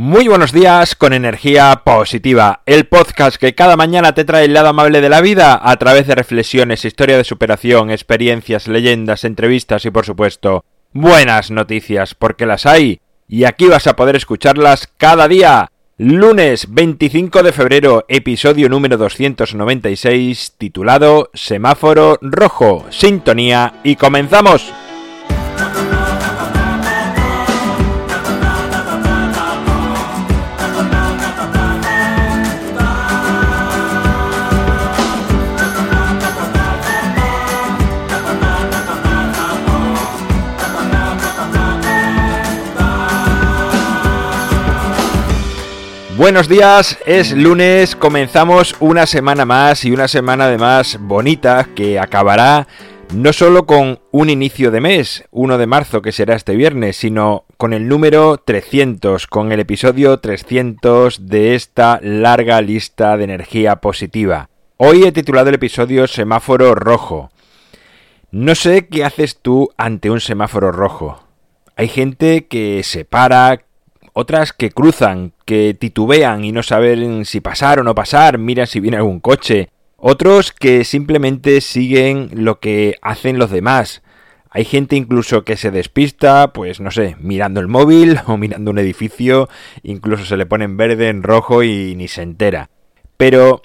Muy buenos días con energía positiva, el podcast que cada mañana te trae el lado amable de la vida a través de reflexiones, historia de superación, experiencias, leyendas, entrevistas y por supuesto buenas noticias porque las hay y aquí vas a poder escucharlas cada día. Lunes 25 de febrero, episodio número 296 titulado Semáforo Rojo, Sintonía y comenzamos. Buenos días, es lunes, comenzamos una semana más y una semana además bonita que acabará no solo con un inicio de mes, 1 de marzo que será este viernes, sino con el número 300, con el episodio 300 de esta larga lista de energía positiva. Hoy he titulado el episodio Semáforo Rojo. No sé qué haces tú ante un semáforo rojo. Hay gente que se para, otras que cruzan, que titubean y no saben si pasar o no pasar, miran si viene algún coche, otros que simplemente siguen lo que hacen los demás. Hay gente incluso que se despista, pues no sé, mirando el móvil o mirando un edificio, incluso se le pone en verde, en rojo y ni se entera. Pero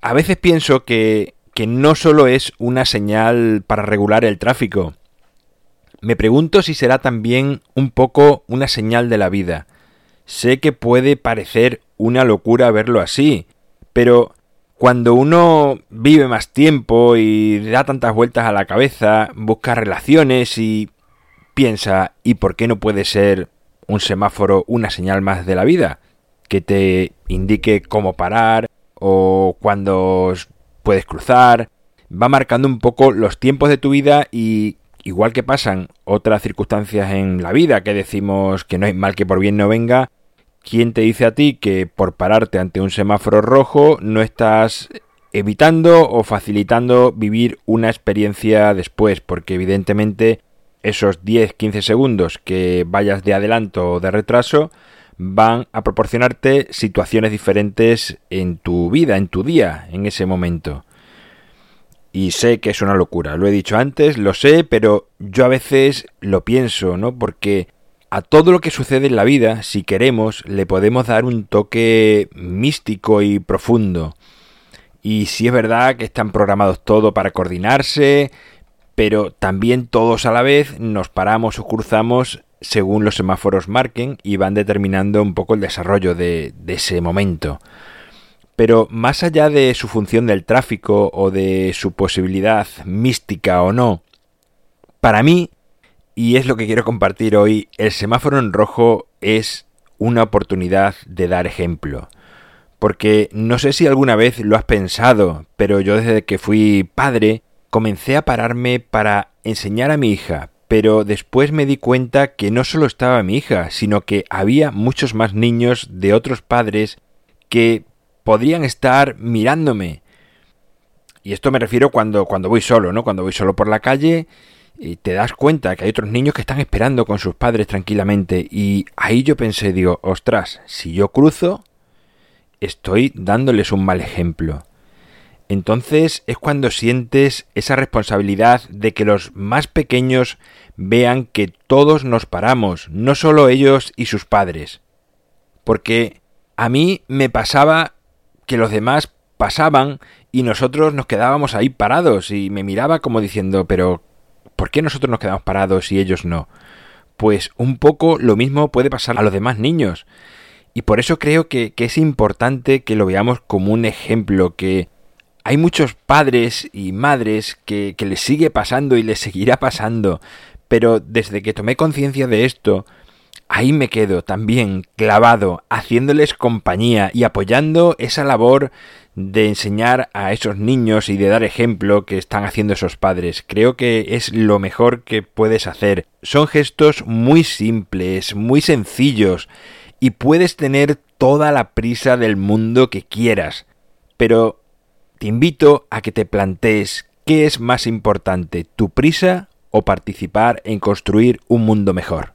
a veces pienso que, que no solo es una señal para regular el tráfico. Me pregunto si será también un poco una señal de la vida. Sé que puede parecer una locura verlo así, pero cuando uno vive más tiempo y da tantas vueltas a la cabeza, busca relaciones y piensa, ¿y por qué no puede ser un semáforo una señal más de la vida? Que te indique cómo parar o cuando puedes cruzar. Va marcando un poco los tiempos de tu vida y igual que pasan otras circunstancias en la vida, que decimos que no hay mal que por bien no venga, ¿quién te dice a ti que por pararte ante un semáforo rojo no estás evitando o facilitando vivir una experiencia después? Porque evidentemente esos 10-15 segundos que vayas de adelanto o de retraso van a proporcionarte situaciones diferentes en tu vida, en tu día, en ese momento. Y sé que es una locura, lo he dicho antes, lo sé, pero yo a veces lo pienso, ¿no? Porque a todo lo que sucede en la vida, si queremos, le podemos dar un toque místico y profundo. Y si es verdad que están programados todo para coordinarse, pero también todos a la vez nos paramos o cruzamos según los semáforos marquen y van determinando un poco el desarrollo de, de ese momento. Pero más allá de su función del tráfico o de su posibilidad mística o no, para mí, y es lo que quiero compartir hoy, el semáforo en rojo es una oportunidad de dar ejemplo. Porque no sé si alguna vez lo has pensado, pero yo desde que fui padre comencé a pararme para enseñar a mi hija, pero después me di cuenta que no solo estaba mi hija, sino que había muchos más niños de otros padres que podrían estar mirándome. Y esto me refiero cuando, cuando voy solo, ¿no? Cuando voy solo por la calle y te das cuenta que hay otros niños que están esperando con sus padres tranquilamente. Y ahí yo pensé, digo, ostras, si yo cruzo, estoy dándoles un mal ejemplo. Entonces es cuando sientes esa responsabilidad de que los más pequeños vean que todos nos paramos, no solo ellos y sus padres. Porque a mí me pasaba que los demás pasaban y nosotros nos quedábamos ahí parados y me miraba como diciendo, pero ¿por qué nosotros nos quedamos parados y ellos no? Pues un poco lo mismo puede pasar a los demás niños. Y por eso creo que, es importante que lo veamos como un ejemplo, que hay muchos padres y madres que, que les sigue pasando y les seguirá pasando, pero desde que tomé conciencia de esto, ahí me quedo también clavado, haciéndoles compañía y apoyando esa labor de enseñar a esos niños y de dar ejemplo que están haciendo esos padres. Creo que es lo mejor que puedes hacer. Son gestos muy simples, muy sencillos, y puedes tener toda la prisa del mundo que quieras. Pero te invito a que te plantees qué es más importante, tu prisa o participar en construir un mundo mejor.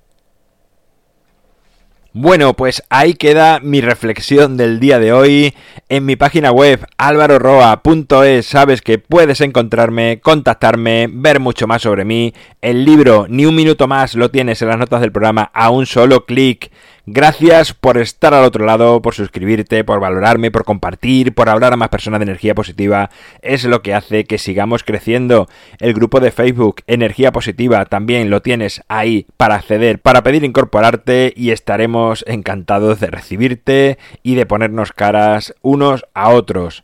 Bueno, pues ahí queda mi reflexión del día de hoy. En mi página web alvaroroa.es sabes que puedes encontrarme, contactarme, ver mucho más sobre mí. El libro Ni un minuto más lo tienes en las notas del programa a un solo clic. Gracias por estar al otro lado, por suscribirte, por valorarme, por compartir, por hablar a más personas de energía positiva. Es lo que hace que sigamos creciendo. El grupo de Facebook Energía Positiva también lo tienes ahí para acceder, para pedir incorporarte y estaremos encantados de recibirte y de ponernos caras unos a otros.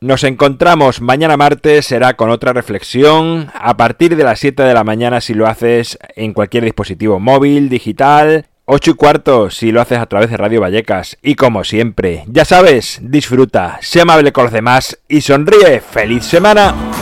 Nos encontramos mañana martes, será con otra reflexión a partir de las 7 de la mañana si lo haces en cualquier dispositivo móvil, digital 8 y cuarto si lo haces a través de Radio Vallecas. Y como siempre, ya sabes, disfruta, sé amable con los demás y sonríe. ¡Feliz semana!